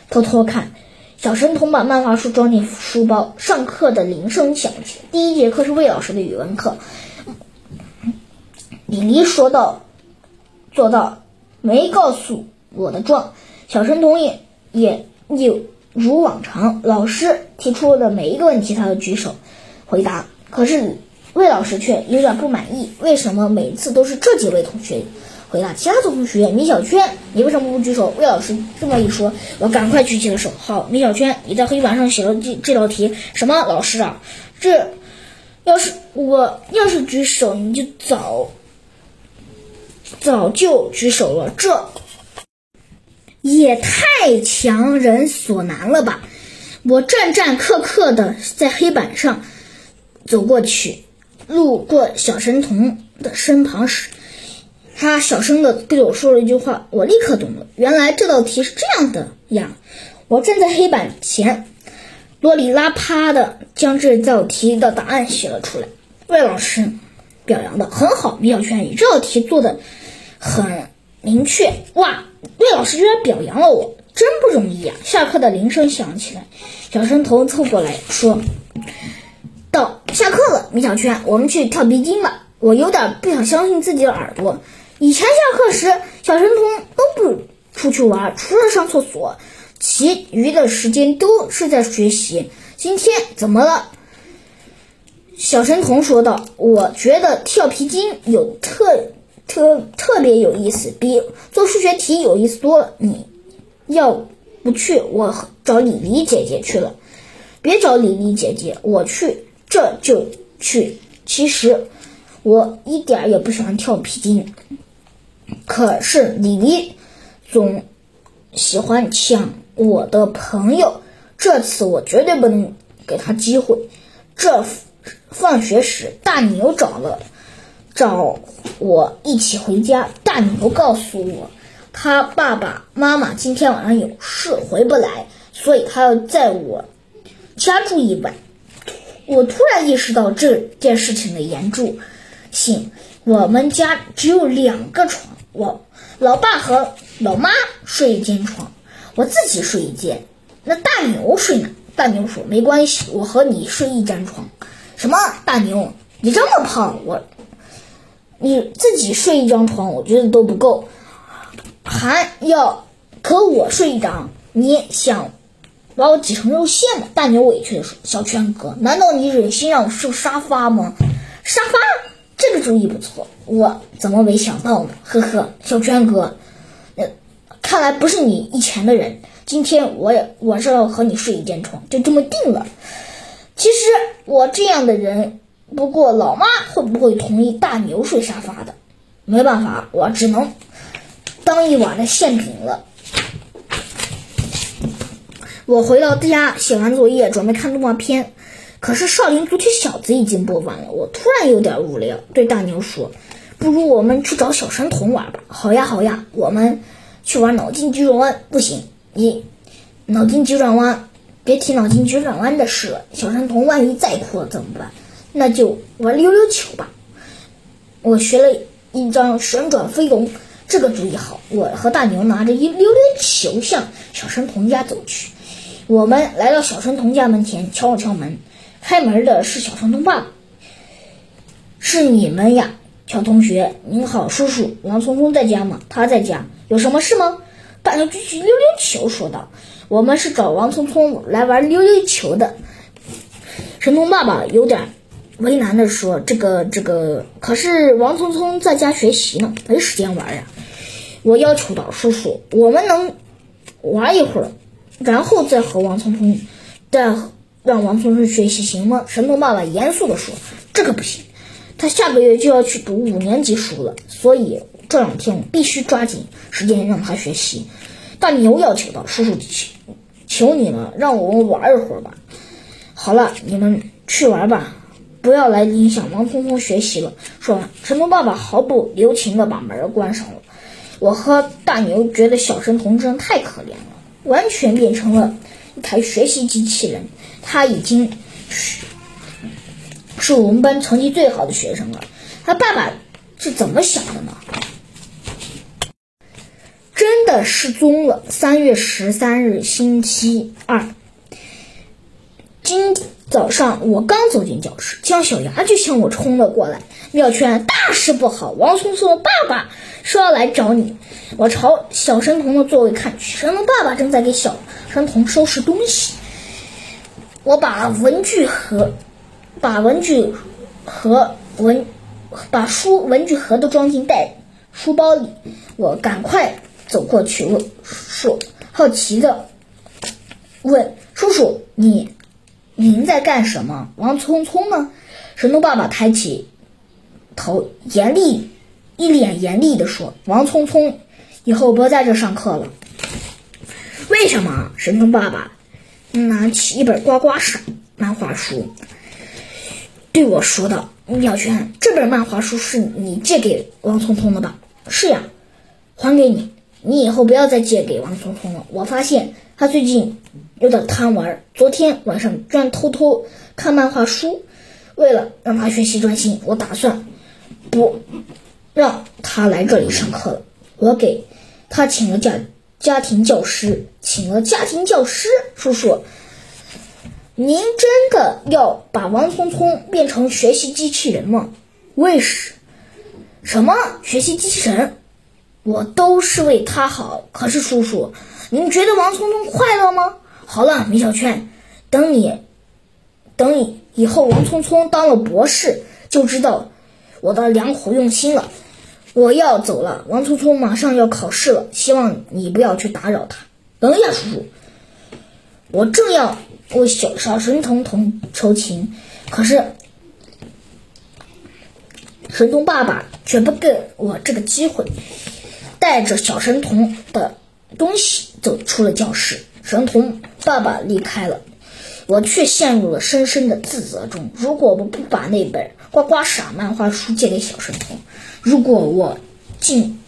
S1: 偷偷看。”小神童把漫画书装进书包。上课的铃声响起，第一节课是魏老师的语文课。李黎说道：“做到，没告诉我的状。”小神童也也有如往常，老师提出的每一个问题，他都举手回答。可是魏老师却有点不满意，为什么每次都是这几位同学？回答其他的同学，米小圈，你为什么不举手？魏老师这么一说，我赶快举起了手。好，米小圈，你在黑板上写了这这道题。什么？老师啊，这要是我要是举手，你就早早就举手了。这也太强人所难了吧？我战战兢兢的在黑板上走过去，路过小神童的身旁时。他小声的对我说了一句话，我立刻懂了。原来这道题是这样的呀！我站在黑板前，啰里拉啪的将这道题的答案写了出来。魏老师表扬的很好，米小圈，你这道题做的很明确。哇！魏老师居然表扬了我，真不容易呀！下课的铃声响起来，小神童凑过来说：“到下课了，米小圈，我们去跳皮筋吧。”我有点不想相信自己的耳朵。以前下课时，小神童都不出去玩，除了上厕所，其余的时间都是在学习。今天怎么了？小神童说道：“我觉得跳皮筋有特特特别有意思，比做数学题有意思多了。你要不去，我找李黎姐姐去了。别找李黎姐姐，我去，这就去。其实我一点也不喜欢跳皮筋。”可是李黎总喜欢抢我的朋友，这次我绝对不能给他机会。这放学时，大牛找了找我一起回家。大牛告诉我，他爸爸妈妈今天晚上有事回不来，所以他要在我家住一晚。我突然意识到这件事情的严重性。我们家只有两个床。我老爸和老妈睡一间床，我自己睡一间。那大牛睡哪？大牛说：“没关系，我和你睡一张床。”什么？大牛，你这么胖，我你自己睡一张床，我觉得都不够，还要和我睡一张，你想把我挤成肉馅吗？大牛委屈的说：“小圈哥，难道你忍心让我睡沙发吗？沙发？”这个主意不错，我怎么没想到呢？呵呵，小圈哥，呃，看来不是你以前的人。今天我也我是要和你睡一间床，就这么定了。其实我这样的人，不过老妈会不会同意大牛睡沙发的？没办法，我只能当一晚的馅饼了。我回到家，写完作业，准备看动画片。可是少林足球小子已经播完了，我突然有点无聊，对大牛说：“不如我们去找小神童玩吧。”“好呀，好呀，我们去玩脑筋急转弯。”“不行，你脑筋急转弯，别提脑筋急转弯的事了。小神童万一再哭了怎么办？那就玩溜溜球吧。”我学了一张旋转飞龙，这个主意好。我和大牛拿着一溜溜球向小神童家走去。我们来到小神童家门前，敲了敲门。开门的是小神童爸爸，是你们呀，小同学，您好，叔叔，王聪聪在家吗？他在家，有什么事吗？大牛举起溜溜球说道：“我们是找王聪聪来玩溜溜球的。”神童爸爸有点为难的说：“这个，这个，可是王聪聪在家学习呢，没时间玩呀。”我要求道：“叔叔，我们能玩一会儿，然后再和王聪聪，再让王聪聪学习，行吗？神童爸爸严肃地说：“这可不行，他下个月就要去读五年级书了，所以这两天必须抓紧时间让他学习。”大牛要求道：“叔叔，求求你了，让我们玩一会儿吧。”好了，你们去玩吧，不要来影响王聪聪学习了。说完，神童爸爸毫不留情地把门关上了。我和大牛觉得小神童真太可怜了，完全变成了一台学习机器人。他已经是是我们班成绩最好的学生了。他爸爸是怎么想的呢？真的失踪了。三月十三日，星期二。今早上我刚走进教室，姜小牙就向我冲了过来。妙圈，大事不好！王聪聪的爸爸说要来找你。我朝小神童的座位看去，神童爸爸正在给小神童收拾东西。我把文具盒、把文具盒文、把书文具盒都装进袋书包里。我赶快走过去问说：“好奇的问叔叔，你？”您在干什么？王聪聪呢？神童爸爸抬起头，严厉一脸严厉地说：“王聪聪，以后不要在这上课了。”为什么？神童爸爸拿起一本呱呱闪漫画书，对我说道：“鸟圈，这本漫画书是你借给王聪聪的吧？”“是呀，还给你。你以后不要再借给王聪聪了。我发现他最近……”有点贪玩，昨天晚上居然偷偷看漫画书。为了让他学习专心，我打算不让他来这里上课了。我给他请了家家庭教师，请了家庭教师叔叔。您真的要把王聪聪变成学习机器人吗？为什什么学习机器人？我都是为他好。可是叔叔，您觉得王聪聪快乐吗？好了，米小圈，等你，等你以后王聪聪当了博士，就知道我的良苦用心了。我要走了，王聪聪马上要考试了，希望你不要去打扰他。等一下，叔叔，我正要为小小神童童求情，可是神童爸爸却不给我这个机会，带着小神童的东西走出了教室。神童爸爸离开了，我却陷入了深深的自责中。如果我不把那本呱呱傻漫画书借给小神童，如果我进，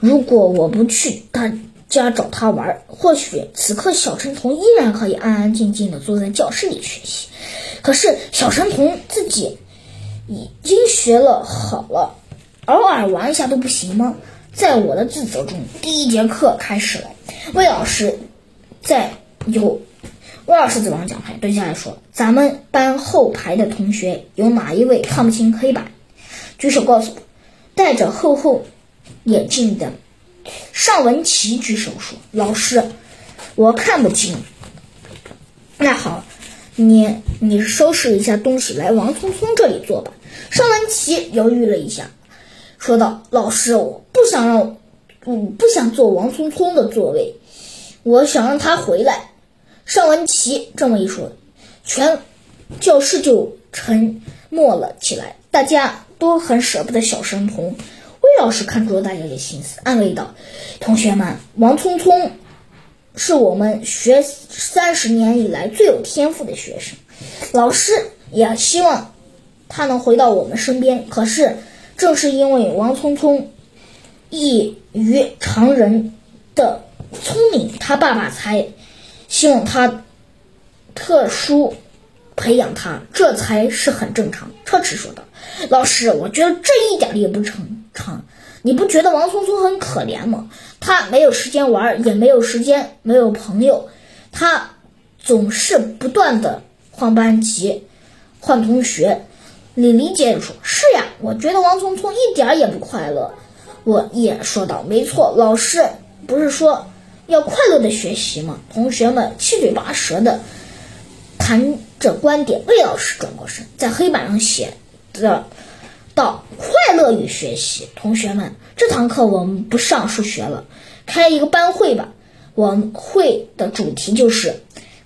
S1: 如果我不去他家找他玩，或许此刻小神童依然可以安安静静的坐在教室里学习。可是小神童自己已经学了好了，偶尔玩一下都不行吗？在我的自责中，第一节课开始了。魏老师在有魏老师走上讲台，蹲下来说：“咱们班后排的同学有哪一位看不清黑板？举手告诉我。”戴着厚厚眼镜的尚文琪举手说：“老师，我看不清。”那好，你你收拾一下东西，来王聪聪这里坐吧。尚文琪犹豫了一下，说道：“老师，我不想让。”我不想坐王聪聪的座位，我想让他回来。尚文琪这么一说，全教室就沉默了起来，大家都很舍不得小神童。魏老师看出了大家的心思，安慰道：“同学们，王聪聪是我们学三十年以来最有天赋的学生，老师也希望他能回到我们身边。可是，正是因为王聪聪。”异于常人的聪明，他爸爸才希望他特殊培养他，这才是很正常。车迟说道：“老师，我觉得这一点也不正常。你不觉得王聪聪很可怜吗？他没有时间玩，也没有时间，没有朋友，他总是不断的换班级、换同学。”李黎接着说：“是呀，我觉得王聪聪一点也不快乐。”我也说道：“没错，老师不是说要快乐的学习嘛？”同学们七嘴八舌的谈着观点。魏老师转过身，在黑板上写着：“道快乐与学习。”同学们，这堂课我们不上数学了，开一个班会吧。我们会的主题就是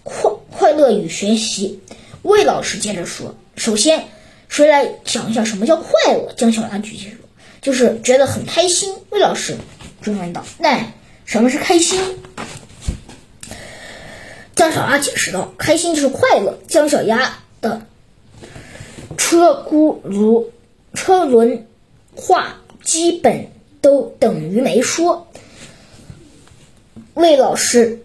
S1: 快快乐与学习。魏老师接着说：“首先，谁来讲一下什么叫快乐？”姜小牙举起手，就是觉得很开心。魏老师追问道：“那什么是开心？”姜小牙解释道：“开心就是快乐。”姜小牙的车轱辘车轮话基本都等于没说。魏老师。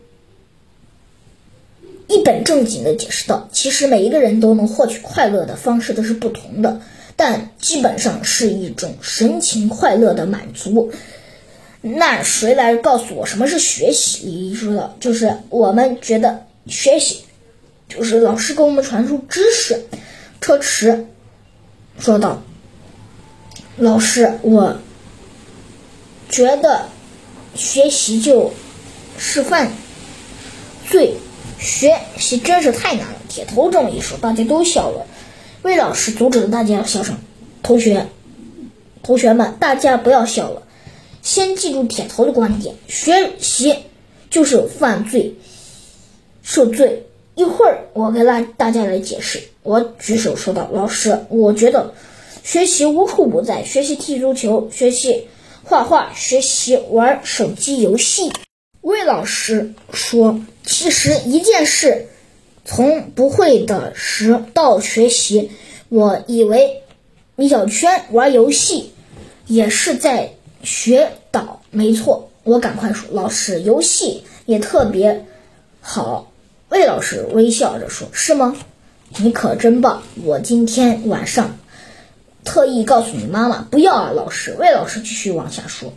S1: 一本正经的解释道：“其实每一个人都能获取快乐的方式都是不同的，但基本上是一种神情快乐的满足。”那谁来告诉我什么是学习？李姨说道：“就是我们觉得学习，就是老师给我们传授知识。”车迟说道：“老师，我觉得学习就是犯罪。”学习真是太难了。铁头这么一说，大家都笑了。魏老师阻止了大家笑声。同学，同学们，大家不要笑了。先记住铁头的观点：学习就是犯罪，受罪。一会儿我给大大家来解释。我举手说道：“老师，我觉得学习无处不在。学习踢足球，学习画画，学习玩手机游戏。”魏老师说。其实一件事，从不会的时到学习，我以为米小圈玩游戏也是在学导。没错，我赶快说，老师，游戏也特别好。魏老师微笑着说：“是吗？你可真棒！我今天晚上特意告诉你妈妈，不要啊，老师。”魏老师继续往下说：“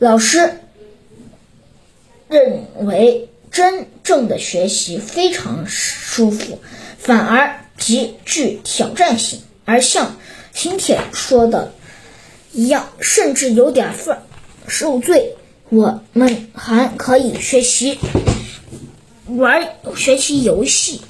S1: 老师认为。”真正的学习非常舒服，反而极具挑战性。而像邢铁说的一样，甚至有点犯受罪。我们还可以学习玩学习游戏，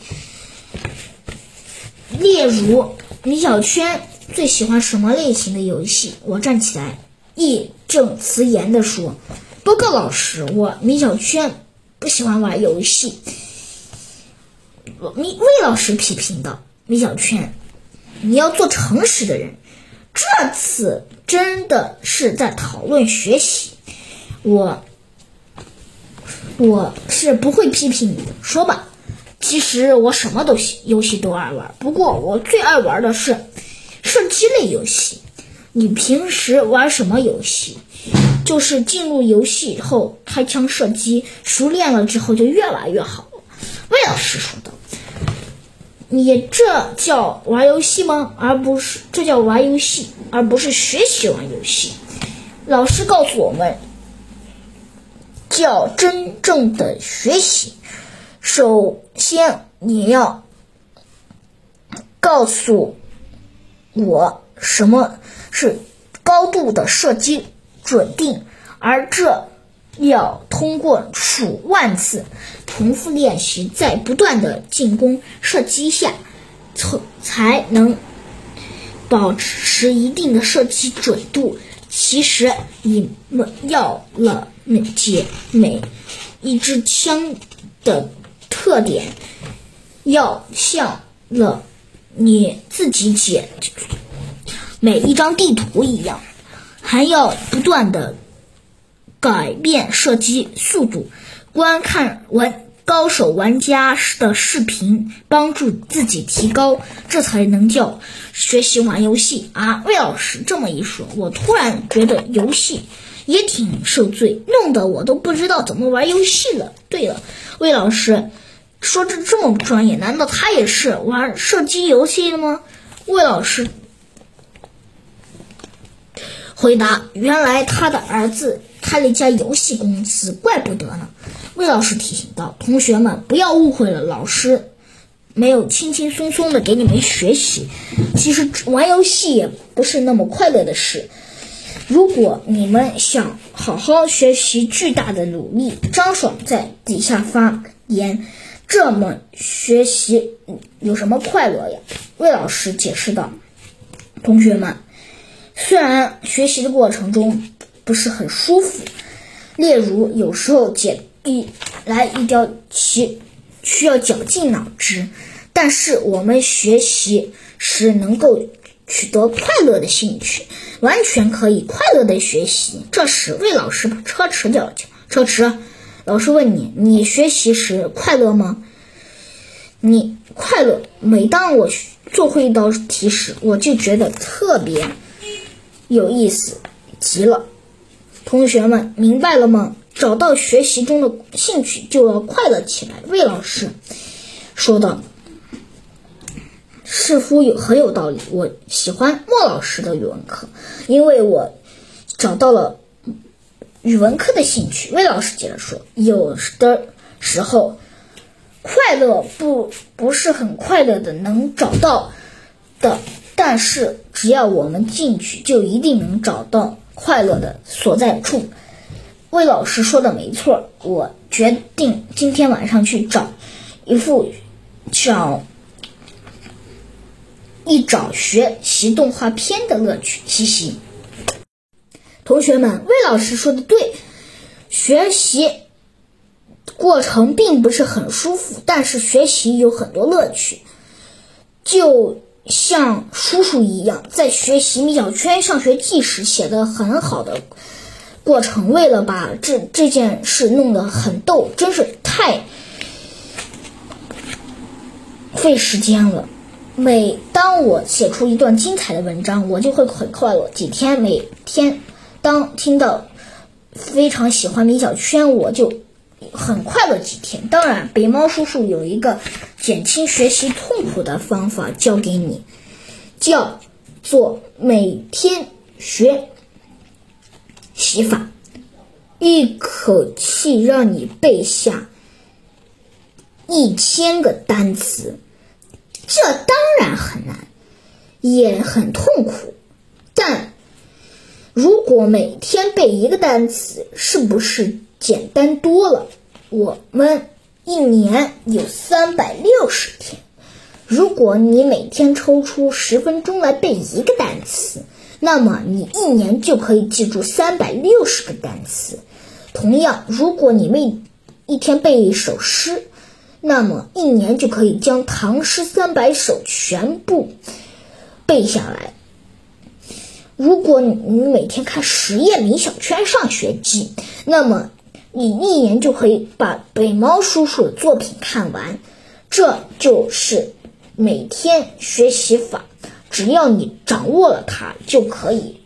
S1: 例如米小圈最喜欢什么类型的游戏？我站起来，义正辞严地说：“报告老师，我米小圈。”不喜欢玩游戏，米魏老师批评道：“米小圈，你要做诚实的人。这次真的是在讨论学习，我我是不会批评你的。说吧，其实我什么都行游戏都爱玩，不过我最爱玩的是射击类游戏。你平时玩什么游戏？”就是进入游戏以后开枪射击，熟练了之后就越来越好了。魏老师说的：“你这叫玩游戏吗？而不是这叫玩游戏，而不是学习玩游戏。”老师告诉我们，叫真正的学习。首先你要告诉我什么是高度的射击。准定，而这要通过数万次重复练习，在不断的进攻射击下，才才能保持一定的射击准度。其实，你们要了解每一支枪的特点，要像了你自己解每一张地图一样。还要不断的改变射击速度，观看完高手玩家的视频，帮助自己提高，这才能叫学习玩游戏啊！魏老师这么一说，我突然觉得游戏也挺受罪，弄得我都不知道怎么玩游戏了。对了，魏老师说这这么专业，难道他也是玩射击游戏的吗？魏老师。回答：原来他的儿子开了一家游戏公司，怪不得呢。魏老师提醒道：“同学们不要误会了，老师没有轻轻松松的给你们学习。其实玩游戏也不是那么快乐的事。如果你们想好好学习，巨大的努力。”张爽在底下发言：“这么学习有什么快乐呀？”魏老师解释道：“同学们。”虽然学习的过程中不是很舒服，例如有时候解一来一条题需要绞尽脑汁，但是我们学习时能够取得快乐的兴趣，完全可以快乐的学习。这时，魏老师把车迟叫了车迟，老师问你：你学习时快乐吗？你快乐。每当我做会一道题时，我就觉得特别有意思极了。同学们明白了吗？找到学习中的兴趣，就要快乐起来。魏老师说道：“似乎有很有道理。”我喜欢莫老师的语文课，因为我找到了语文课的兴趣。魏老师接着说：“有的时候。”快乐不不是很快乐的，能找到的，但是只要我们进去，就一定能找到快乐的所在处。魏老师说的没错，我决定今天晚上去找一副找一找学习动画片的乐趣。嘻嘻，同学们，魏老师说的对，学习。过程并不是很舒服，但是学习有很多乐趣，就像叔叔一样，在学习《米小圈上学记》时写的很好的过程。为了把这这件事弄得很逗，真是太费时间了。每当我写出一段精彩的文章，我就会很快乐。几天每天，当听到非常喜欢米小圈，我就。很快乐几天。当然，北猫叔叔有一个减轻学习痛苦的方法教给你，叫做每天学习法，一口气让你背下一千个单词。这当然很难，也很痛苦。但如果每天背一个单词，是不是简单多了？我们一年有三百六十天，如果你每天抽出十分钟来背一个单词，那么你一年就可以记住三百六十个单词。同样，如果你每一天背一首诗，那么一年就可以将唐诗三百首全部背下来。如果你每天看十页《米小圈上学记》，那么。你一年就可以把北猫叔叔的作品看完，这就是每天学习法。只要你掌握了它，就可以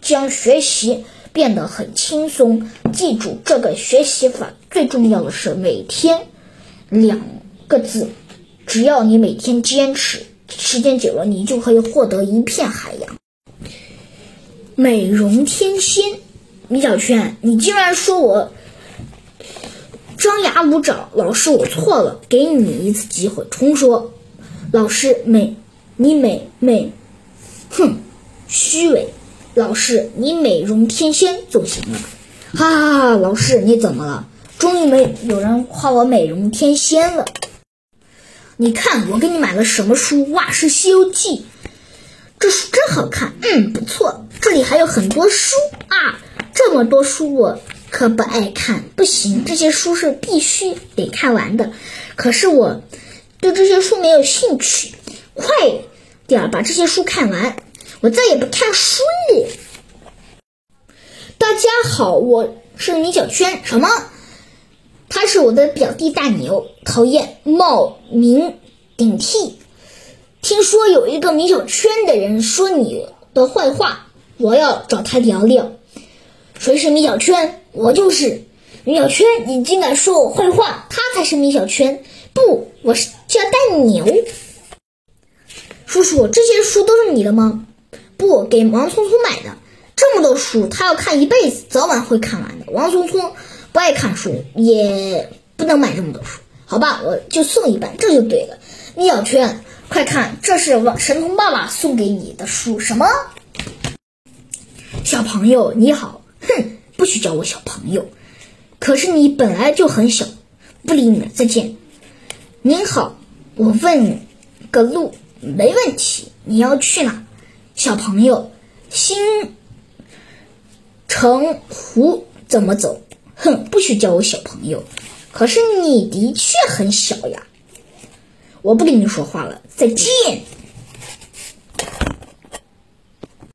S1: 将学习变得很轻松。记住这个学习法，最重要的是每天两个字。只要你每天坚持，时间久了，你就可以获得一片海洋。美容天仙，米小圈，你竟然说我。张牙舞爪，老师，我错了，给你一次机会，重说。老师，美，你美美，哼，虚伪。老师，你美容天仙就行了。哈哈哈！老师，你怎么了？终于没有人夸我美容天仙了。你看，我给你买了什么书？哇，是《西游记》。这书真好看。嗯，不错。这里还有很多书啊，这么多书我。可不爱看，不行，这些书是必须得看完的。可是我对这些书没有兴趣，快点把这些书看完，我再也不看书了。大家好，我是米小圈。什么？他是我的表弟大牛，讨厌冒名顶替。听说有一个米小圈的人说你的坏话，我要找他聊聊。谁是米小圈？我就是米小圈。你竟敢说我坏话！他才是米小圈。不，我是叫大牛。叔叔，这些书都是你的吗？不，给王聪聪买的。这么多书，他要看一辈子，早晚会看完的。王聪聪不爱看书，也不能买这么多书。好吧，我就送一半，这就对了。米小圈，快看，这是王神童爸爸送给你的书。什么？小朋友，你好。哼，不许叫我小朋友。可是你本来就很小，不理你了，再见。您好，我问个路，没问题。你要去哪？小朋友，新城湖怎么走？哼，不许叫我小朋友。可是你的确很小呀。我不跟你说话了，再见。